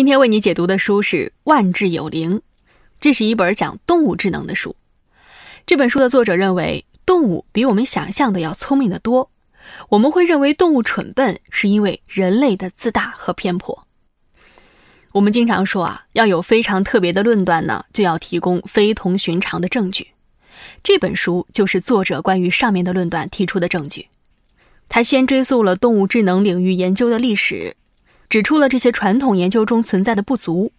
今天为你解读的书是《万智有灵》，这是一本讲动物智能的书。这本书的作者认为，动物比我们想象的要聪明得多。我们会认为动物蠢笨，是因为人类的自大和偏颇。我们经常说啊，要有非常特别的论断呢，就要提供非同寻常的证据。这本书就是作者关于上面的论断提出的证据。他先追溯了动物智能领域研究的历史。指出了这些传统研究中存在的不足，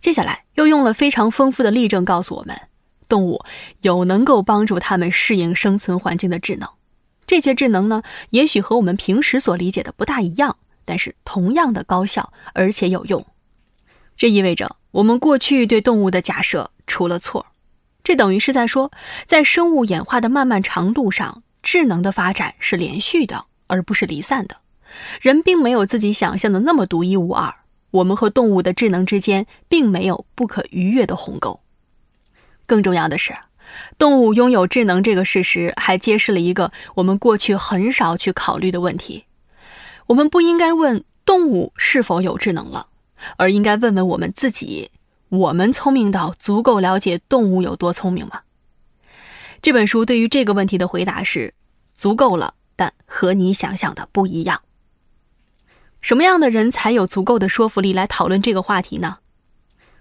接下来又用了非常丰富的例证告诉我们，动物有能够帮助它们适应生存环境的智能。这些智能呢，也许和我们平时所理解的不大一样，但是同样的高效而且有用。这意味着我们过去对动物的假设出了错。这等于是在说，在生物演化的漫漫长路上，智能的发展是连续的，而不是离散的。人并没有自己想象的那么独一无二，我们和动物的智能之间并没有不可逾越的鸿沟。更重要的是，动物拥有智能这个事实还揭示了一个我们过去很少去考虑的问题：我们不应该问动物是否有智能了，而应该问问我们自己：我们聪明到足够了解动物有多聪明吗？这本书对于这个问题的回答是：足够了，但和你想象的不一样。什么样的人才有足够的说服力来讨论这个话题呢？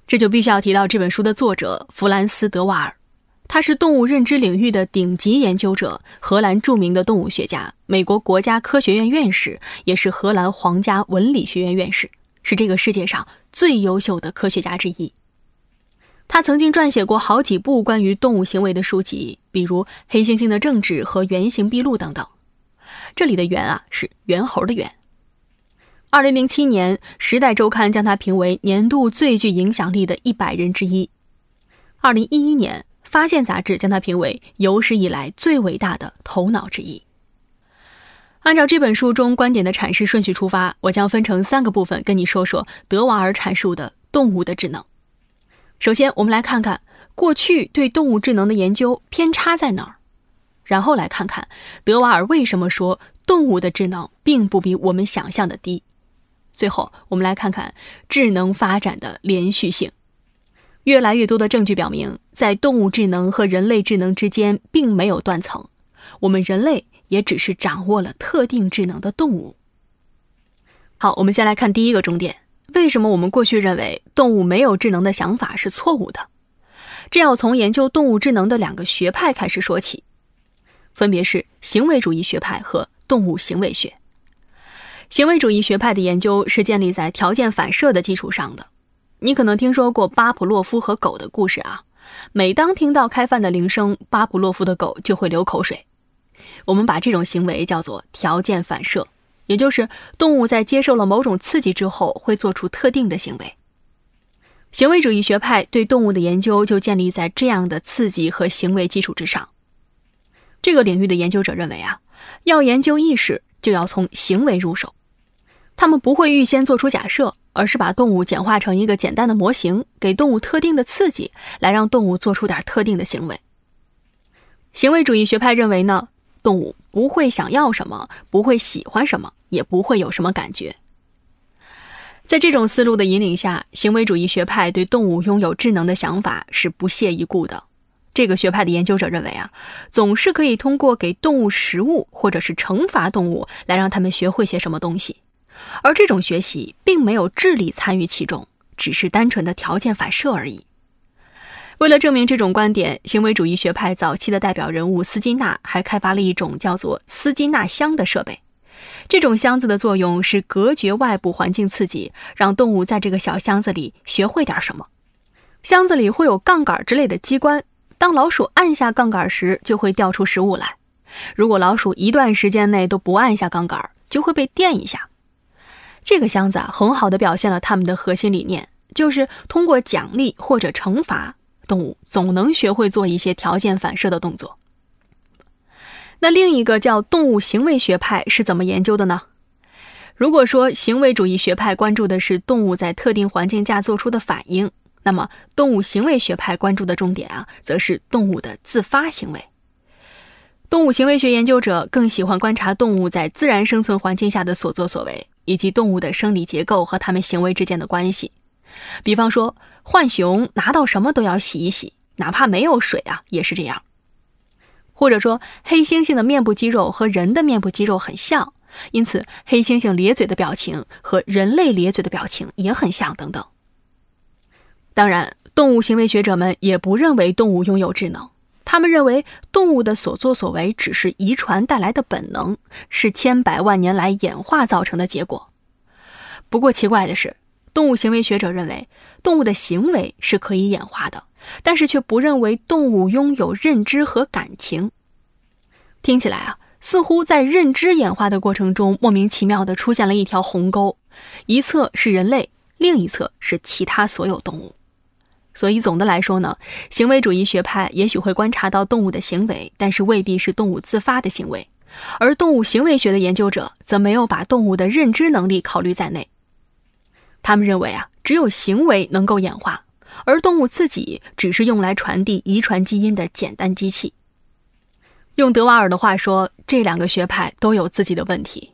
这就必须要提到这本书的作者弗兰斯·德瓦尔，他是动物认知领域的顶级研究者，荷兰著名的动物学家，美国国家科学院院士，也是荷兰皇家文理学院院士，是这个世界上最优秀的科学家之一。他曾经撰写过好几部关于动物行为的书籍，比如《黑猩猩的政治》和《原形毕露》等等。这里的“猿”啊，是猿猴的“猿”。二零零七年，《时代周刊》将他评为年度最具影响力的一百人之一。二零一一年，《发现》杂志将他评为有史以来最伟大的头脑之一。按照这本书中观点的阐释顺序出发，我将分成三个部分跟你说说德瓦尔阐述的动物的智能。首先，我们来看看过去对动物智能的研究偏差在哪儿，然后来看看德瓦尔为什么说动物的智能并不比我们想象的低。最后，我们来看看智能发展的连续性。越来越多的证据表明，在动物智能和人类智能之间并没有断层，我们人类也只是掌握了特定智能的动物。好，我们先来看第一个重点：为什么我们过去认为动物没有智能的想法是错误的？这要从研究动物智能的两个学派开始说起，分别是行为主义学派和动物行为学。行为主义学派的研究是建立在条件反射的基础上的。你可能听说过巴甫洛夫和狗的故事啊。每当听到开饭的铃声，巴甫洛夫的狗就会流口水。我们把这种行为叫做条件反射，也就是动物在接受了某种刺激之后会做出特定的行为。行为主义学派对动物的研究就建立在这样的刺激和行为基础之上。这个领域的研究者认为啊，要研究意识，就要从行为入手。他们不会预先做出假设，而是把动物简化成一个简单的模型，给动物特定的刺激，来让动物做出点特定的行为。行为主义学派认为呢，动物不会想要什么，不会喜欢什么，也不会有什么感觉。在这种思路的引领下，行为主义学派对动物拥有智能的想法是不屑一顾的。这个学派的研究者认为啊，总是可以通过给动物食物或者是惩罚动物，来让他们学会些什么东西。而这种学习并没有智力参与其中，只是单纯的条件反射而已。为了证明这种观点，行为主义学派早期的代表人物斯金纳还开发了一种叫做斯金纳箱的设备。这种箱子的作用是隔绝外部环境刺激，让动物在这个小箱子里学会点什么。箱子里会有杠杆之类的机关，当老鼠按下杠杆时，就会掉出食物来。如果老鼠一段时间内都不按下杠杆，就会被电一下。这个箱子啊，很好的表现了他们的核心理念，就是通过奖励或者惩罚，动物总能学会做一些条件反射的动作。那另一个叫动物行为学派是怎么研究的呢？如果说行为主义学派关注的是动物在特定环境下做出的反应，那么动物行为学派关注的重点啊，则是动物的自发行为。动物行为学研究者更喜欢观察动物在自然生存环境下的所作所为。以及动物的生理结构和它们行为之间的关系，比方说，浣熊拿到什么都要洗一洗，哪怕没有水啊，也是这样。或者说，黑猩猩的面部肌肉和人的面部肌肉很像，因此黑猩猩咧嘴的表情和人类咧嘴的表情也很像，等等。当然，动物行为学者们也不认为动物拥有智能，他们认为动物的所作所为只是遗传带来的本能，是千百万年来演化造成的结果。不过奇怪的是，动物行为学者认为动物的行为是可以演化的。但是却不认为动物拥有认知和感情。听起来啊，似乎在认知演化的过程中，莫名其妙的出现了一条鸿沟，一侧是人类，另一侧是其他所有动物。所以总的来说呢，行为主义学派也许会观察到动物的行为，但是未必是动物自发的行为。而动物行为学的研究者则没有把动物的认知能力考虑在内。他们认为啊，只有行为能够演化。而动物自己只是用来传递遗传基因的简单机器。用德瓦尔的话说，这两个学派都有自己的问题。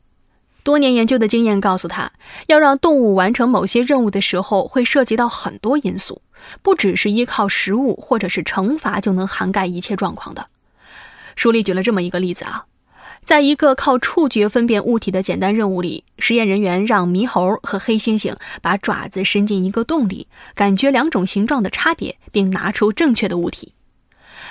多年研究的经验告诉他，要让动物完成某些任务的时候，会涉及到很多因素，不只是依靠食物或者是惩罚就能涵盖一切状况的。书里举了这么一个例子啊。在一个靠触觉分辨物体的简单任务里，实验人员让猕猴和黑猩猩把爪子伸进一个洞里，感觉两种形状的差别，并拿出正确的物体。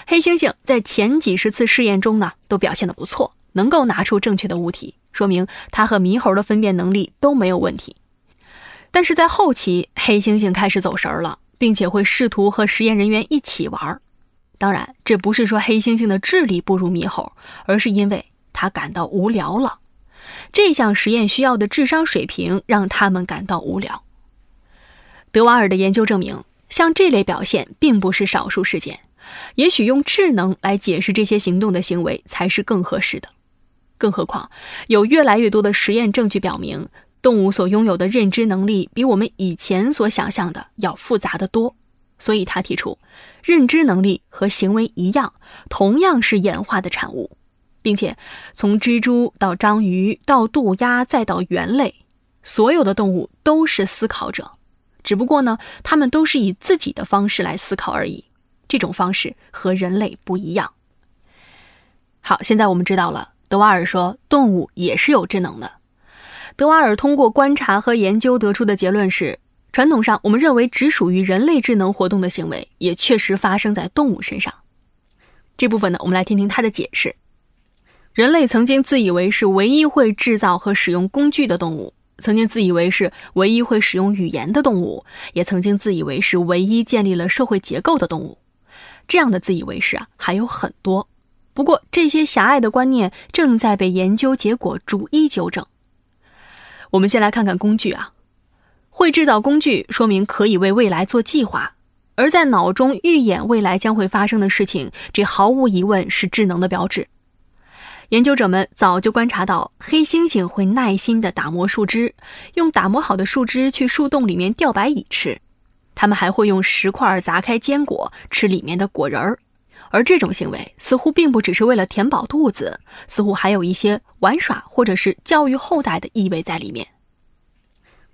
黑猩猩在前几十次试验中呢，都表现得不错，能够拿出正确的物体，说明它和猕猴的分辨能力都没有问题。但是在后期，黑猩猩开始走神儿了，并且会试图和实验人员一起玩。当然，这不是说黑猩猩的智力不如猕猴，而是因为。他感到无聊了，这项实验需要的智商水平让他们感到无聊。德瓦尔的研究证明，像这类表现并不是少数事件，也许用智能来解释这些行动的行为才是更合适的。更何况，有越来越多的实验证据表明，动物所拥有的认知能力比我们以前所想象的要复杂的多。所以他提出，认知能力和行为一样，同样是演化的产物。并且，从蜘蛛到章鱼到渡鸦再到猿类，所有的动物都是思考者，只不过呢，它们都是以自己的方式来思考而已。这种方式和人类不一样。好，现在我们知道了，德瓦尔说动物也是有智能的。德瓦尔通过观察和研究得出的结论是：传统上我们认为只属于人类智能活动的行为，也确实发生在动物身上。这部分呢，我们来听听他的解释。人类曾经自以为是唯一会制造和使用工具的动物，曾经自以为是唯一会使用语言的动物，也曾经自以为是唯一建立了社会结构的动物。这样的自以为是啊还有很多，不过这些狭隘的观念正在被研究结果逐一纠正。我们先来看看工具啊，会制造工具说明可以为未来做计划，而在脑中预演未来将会发生的事情，这毫无疑问是智能的标志。研究者们早就观察到，黑猩猩会耐心地打磨树枝，用打磨好的树枝去树洞里面钓白蚁吃。它们还会用石块砸开坚果，吃里面的果仁儿。而这种行为似乎并不只是为了填饱肚子，似乎还有一些玩耍或者是教育后代的意味在里面。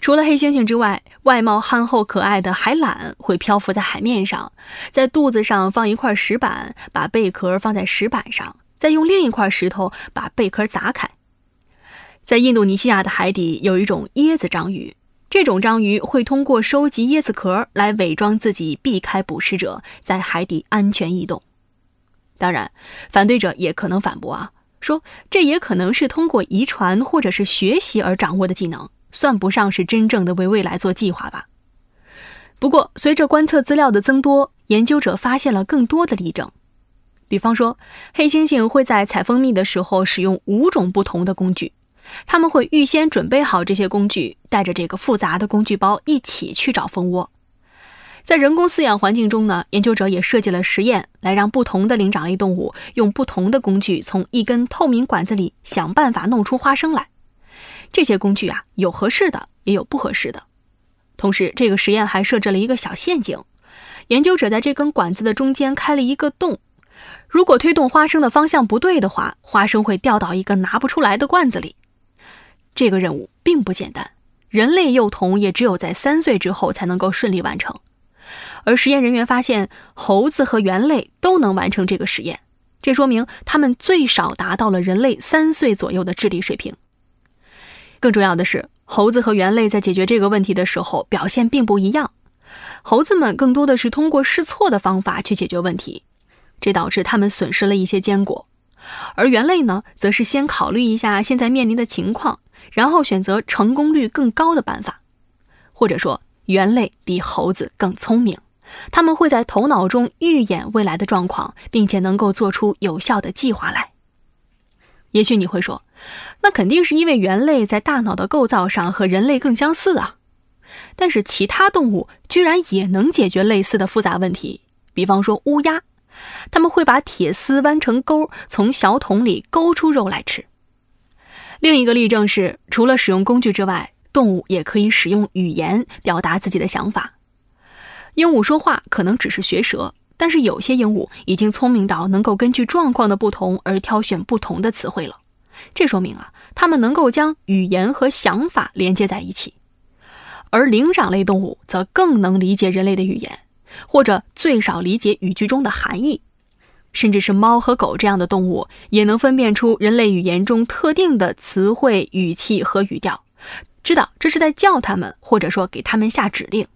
除了黑猩猩之外，外貌憨厚可爱的海懒会漂浮在海面上，在肚子上放一块石板，把贝壳放在石板上。再用另一块石头把贝壳砸开。在印度尼西亚的海底有一种椰子章鱼，这种章鱼会通过收集椰子壳来伪装自己，避开捕食者，在海底安全移动。当然，反对者也可能反驳啊，说这也可能是通过遗传或者是学习而掌握的技能，算不上是真正的为未来做计划吧。不过，随着观测资料的增多，研究者发现了更多的例证。比方说，黑猩猩会在采蜂蜜的时候使用五种不同的工具，他们会预先准备好这些工具，带着这个复杂的工具包一起去找蜂窝。在人工饲养环境中呢，研究者也设计了实验，来让不同的灵长类动物用不同的工具从一根透明管子里想办法弄出花生来。这些工具啊，有合适的，也有不合适的。同时，这个实验还设置了一个小陷阱，研究者在这根管子的中间开了一个洞。如果推动花生的方向不对的话，花生会掉到一个拿不出来的罐子里。这个任务并不简单，人类幼童也只有在三岁之后才能够顺利完成。而实验人员发现，猴子和猿类都能完成这个实验，这说明它们最少达到了人类三岁左右的智力水平。更重要的是，猴子和猿类在解决这个问题的时候表现并不一样。猴子们更多的是通过试错的方法去解决问题，这导致他们损失了一些坚果；而猿类呢，则是先考虑一下现在面临的情况，然后选择成功率更高的办法。或者说，猿类比猴子更聪明，他们会在头脑中预演未来的状况，并且能够做出有效的计划来。也许你会说，那肯定是因为猿类在大脑的构造上和人类更相似啊。但是其他动物居然也能解决类似的复杂问题，比方说乌鸦，他们会把铁丝弯成钩，从小桶里勾出肉来吃。另一个例证是，除了使用工具之外，动物也可以使用语言表达自己的想法。鹦鹉说话可能只是学舌，但是有些鹦鹉已经聪明到能够根据状况的不同而挑选不同的词汇了。这说明啊，它们能够将语言和想法连接在一起。而灵长类动物则更能理解人类的语言，或者最少理解语句中的含义，甚至是猫和狗这样的动物也能分辨出人类语言中特定的词汇、语气和语调，知道这是在叫它们，或者说给它们下指令。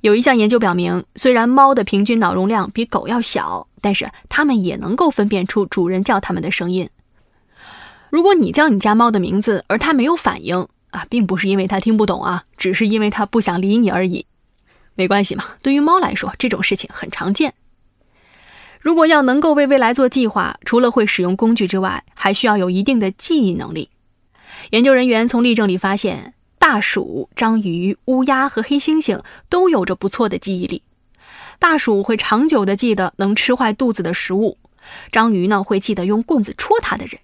有一项研究表明，虽然猫的平均脑容量比狗要小，但是它们也能够分辨出主人叫它们的声音。如果你叫你家猫的名字，而它没有反应。啊，并不是因为它听不懂啊，只是因为它不想理你而已。没关系嘛，对于猫来说，这种事情很常见。如果要能够为未来做计划，除了会使用工具之外，还需要有一定的记忆能力。研究人员从例证里发现，大鼠、章鱼、乌鸦和黑猩猩都有着不错的记忆力。大鼠会长久的记得能吃坏肚子的食物，章鱼呢会记得用棍子戳它的人，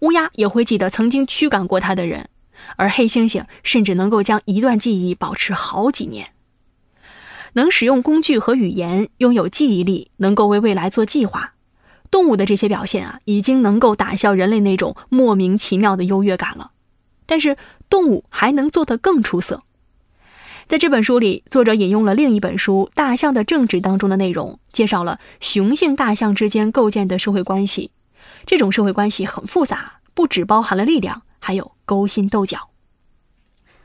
乌鸦也会记得曾经驱赶过它的人。而黑猩猩甚至能够将一段记忆保持好几年，能使用工具和语言，拥有记忆力，能够为未来做计划。动物的这些表现啊，已经能够打消人类那种莫名其妙的优越感了。但是，动物还能做得更出色。在这本书里，作者引用了另一本书《大象的政治》当中的内容，介绍了雄性大象之间构建的社会关系。这种社会关系很复杂，不只包含了力量。还有勾心斗角，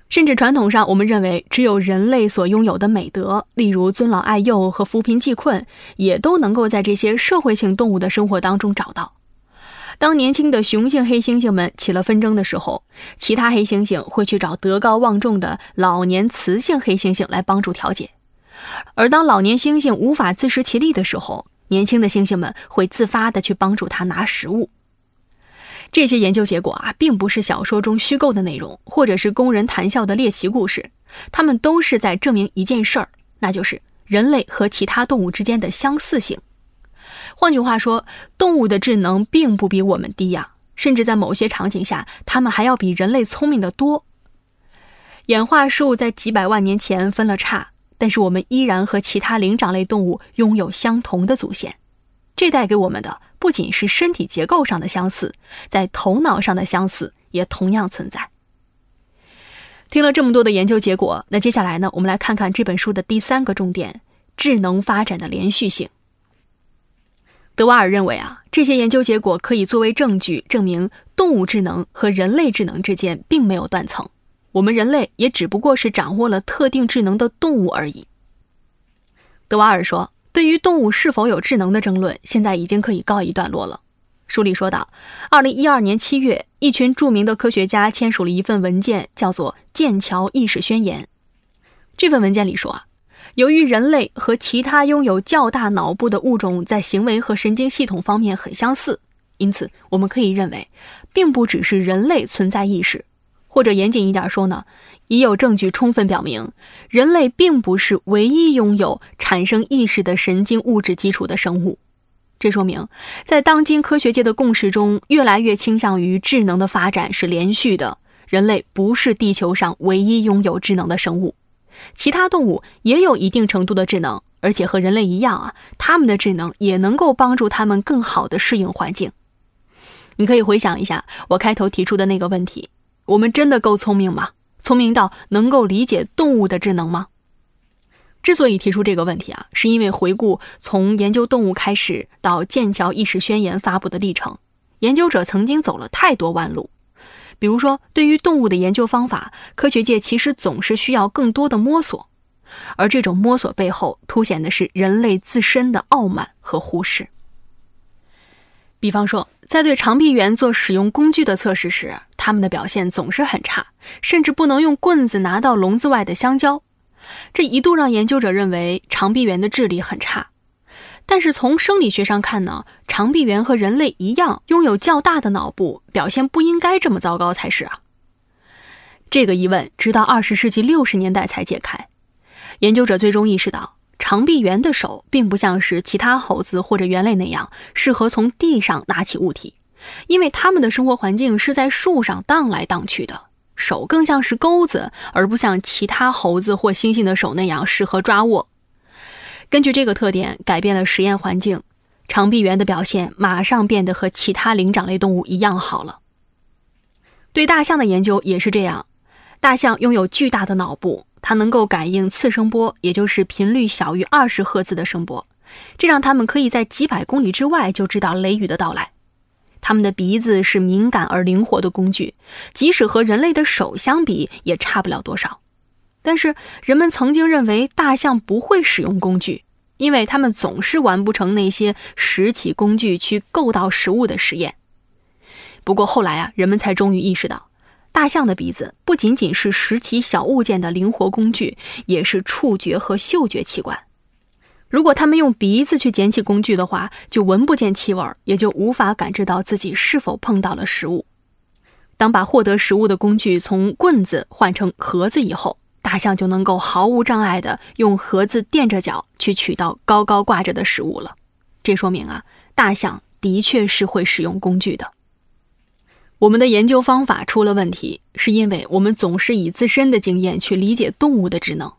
甚至传统上我们认为只有人类所拥有的美德，例如尊老爱幼和扶贫济困，也都能够在这些社会性动物的生活当中找到。当年轻的雄性黑猩猩们起了纷争的时候，其他黑猩猩会去找德高望重的老年雌性黑猩猩来帮助调解；而当老年猩猩无法自食其力的时候，年轻的猩猩们会自发的去帮助它拿食物。这些研究结果啊，并不是小说中虚构的内容，或者是供人谈笑的猎奇故事，他们都是在证明一件事儿，那就是人类和其他动物之间的相似性。换句话说，动物的智能并不比我们低呀，甚至在某些场景下，它们还要比人类聪明得多。演化树在几百万年前分了叉，但是我们依然和其他灵长类动物拥有相同的祖先。这带给我们的不仅是身体结构上的相似，在头脑上的相似也同样存在。听了这么多的研究结果，那接下来呢，我们来看看这本书的第三个重点：智能发展的连续性。德瓦尔认为啊，这些研究结果可以作为证据，证明动物智能和人类智能之间并没有断层，我们人类也只不过是掌握了特定智能的动物而已。德瓦尔说。对于动物是否有智能的争论，现在已经可以告一段落了。书里说道，二零一二年七月，一群著名的科学家签署了一份文件，叫做《剑桥意识宣言》。这份文件里说啊，由于人类和其他拥有较大脑部的物种在行为和神经系统方面很相似，因此我们可以认为，并不只是人类存在意识。或者严谨一点说呢，已有证据充分表明，人类并不是唯一拥有产生意识的神经物质基础的生物。这说明，在当今科学界的共识中，越来越倾向于智能的发展是连续的。人类不是地球上唯一拥有智能的生物，其他动物也有一定程度的智能，而且和人类一样啊，它们的智能也能够帮助它们更好地适应环境。你可以回想一下我开头提出的那个问题。我们真的够聪明吗？聪明到能够理解动物的智能吗？之所以提出这个问题啊，是因为回顾从研究动物开始到剑桥意识宣言发布的历程，研究者曾经走了太多弯路。比如说，对于动物的研究方法，科学界其实总是需要更多的摸索，而这种摸索背后凸显的是人类自身的傲慢和忽视。比方说，在对长臂猿做使用工具的测试时，他们的表现总是很差，甚至不能用棍子拿到笼子外的香蕉。这一度让研究者认为长臂猿的智力很差，但是从生理学上看呢，长臂猿和人类一样拥有较大的脑部，表现不应该这么糟糕才是啊。这个疑问直到二十世纪六十年代才解开，研究者最终意识到，长臂猿的手并不像是其他猴子或者猿类那样适合从地上拿起物体，因为它们的生活环境是在树上荡来荡去的。手更像是钩子，而不像其他猴子或猩猩的手那样适合抓握。根据这个特点改变了实验环境，长臂猿的表现马上变得和其他灵长类动物一样好了。对大象的研究也是这样，大象拥有巨大的脑部，它能够感应次声波，也就是频率小于二十赫兹的声波，这让它们可以在几百公里之外就知道雷雨的到来。它们的鼻子是敏感而灵活的工具，即使和人类的手相比，也差不了多少。但是人们曾经认为大象不会使用工具，因为它们总是完不成那些拾起工具去够到食物的实验。不过后来啊，人们才终于意识到，大象的鼻子不仅仅是拾起小物件的灵活工具，也是触觉和嗅觉器官。如果他们用鼻子去捡起工具的话，就闻不见气味，也就无法感知到自己是否碰到了食物。当把获得食物的工具从棍子换成盒子以后，大象就能够毫无障碍地用盒子垫着脚去取到高高挂着的食物了。这说明啊，大象的确是会使用工具的。我们的研究方法出了问题，是因为我们总是以自身的经验去理解动物的智能。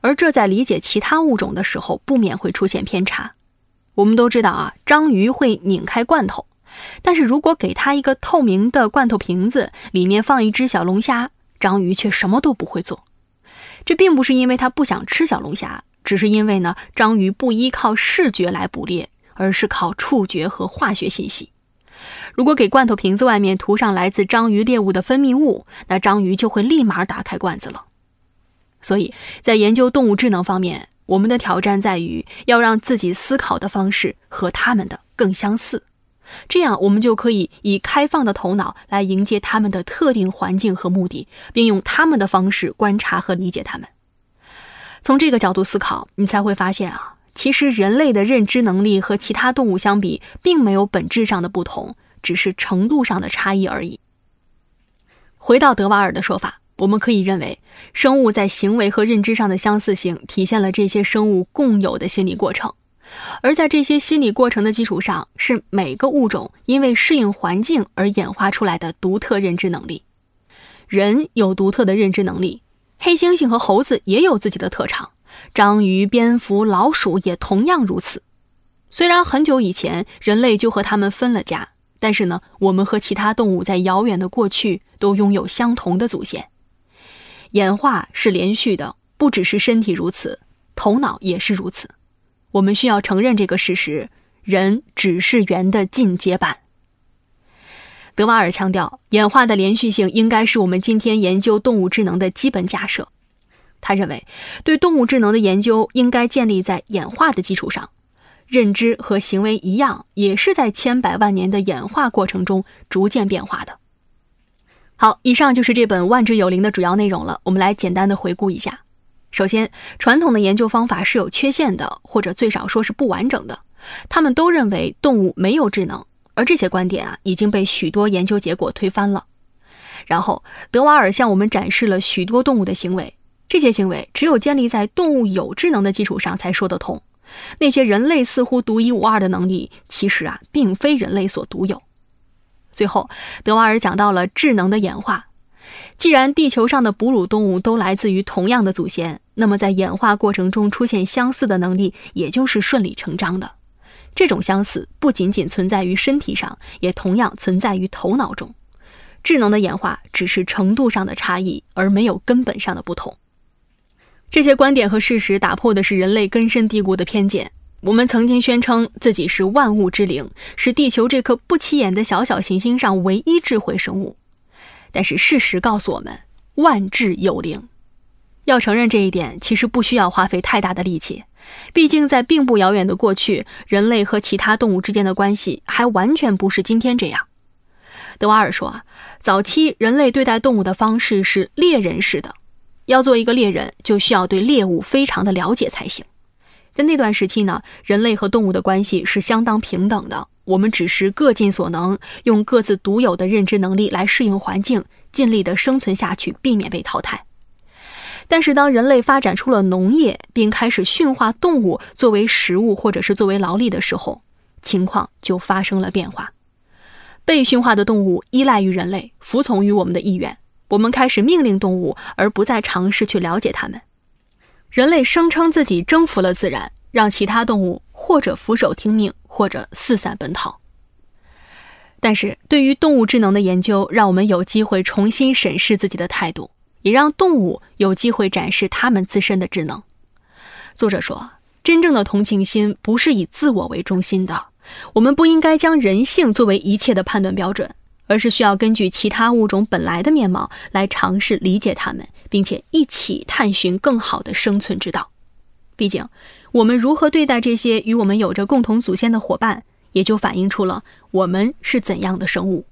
而这在理解其他物种的时候，不免会出现偏差。我们都知道啊，章鱼会拧开罐头，但是如果给它一个透明的罐头瓶子，里面放一只小龙虾，章鱼却什么都不会做。这并不是因为它不想吃小龙虾，只是因为呢，章鱼不依靠视觉来捕猎，而是靠触觉和化学信息。如果给罐头瓶子外面涂上来自章鱼猎物的分泌物，那章鱼就会立马打开罐子了。所以在研究动物智能方面，我们的挑战在于要让自己思考的方式和他们的更相似，这样我们就可以以开放的头脑来迎接他们的特定环境和目的，并用他们的方式观察和理解他们。从这个角度思考，你才会发现啊，其实人类的认知能力和其他动物相比，并没有本质上的不同，只是程度上的差异而已。回到德瓦尔的说法。我们可以认为，生物在行为和认知上的相似性体现了这些生物共有的心理过程，而在这些心理过程的基础上，是每个物种因为适应环境而演化出来的独特认知能力。人有独特的认知能力，黑猩猩和猴子也有自己的特长，章鱼、蝙蝠、老鼠也同样如此。虽然很久以前人类就和它们分了家，但是呢，我们和其他动物在遥远的过去都拥有相同的祖先。演化是连续的，不只是身体如此，头脑也是如此。我们需要承认这个事实：人只是猿的进阶版。德瓦尔强调，演化的连续性应该是我们今天研究动物智能的基本假设。他认为，对动物智能的研究应该建立在演化的基础上。认知和行为一样，也是在千百万年的演化过程中逐渐变化的。好，以上就是这本《万智有灵》的主要内容了。我们来简单的回顾一下。首先，传统的研究方法是有缺陷的，或者最少说是不完整的。他们都认为动物没有智能，而这些观点啊已经被许多研究结果推翻了。然后，德瓦尔向我们展示了许多动物的行为，这些行为只有建立在动物有智能的基础上才说得通。那些人类似乎独一无二的能力，其实啊并非人类所独有。最后，德瓦尔讲到了智能的演化。既然地球上的哺乳动物都来自于同样的祖先，那么在演化过程中出现相似的能力，也就是顺理成章的。这种相似不仅仅存在于身体上，也同样存在于头脑中。智能的演化只是程度上的差异，而没有根本上的不同。这些观点和事实打破的是人类根深蒂固的偏见。我们曾经宣称自己是万物之灵，是地球这颗不起眼的小小行星上唯一智慧生物。但是事实告诉我们，万智有灵。要承认这一点，其实不需要花费太大的力气。毕竟，在并不遥远的过去，人类和其他动物之间的关系还完全不是今天这样。德瓦尔说，啊早期人类对待动物的方式是猎人式的，要做一个猎人，就需要对猎物非常的了解才行。在那段时期呢，人类和动物的关系是相当平等的，我们只是各尽所能，用各自独有的认知能力来适应环境，尽力的生存下去，避免被淘汰。但是，当人类发展出了农业，并开始驯化动物作为食物或者是作为劳力的时候，情况就发生了变化。被驯化的动物依赖于人类，服从于我们的意愿。我们开始命令动物，而不再尝试去了解它们。人类声称自己征服了自然，让其他动物或者俯首听命，或者四散奔逃。但是，对于动物智能的研究，让我们有机会重新审视自己的态度。也让动物有机会展示他们自身的智能。作者说，真正的同情心不是以自我为中心的。我们不应该将人性作为一切的判断标准，而是需要根据其他物种本来的面貌来尝试理解它们，并且一起探寻更好的生存之道。毕竟，我们如何对待这些与我们有着共同祖先的伙伴，也就反映出了我们是怎样的生物。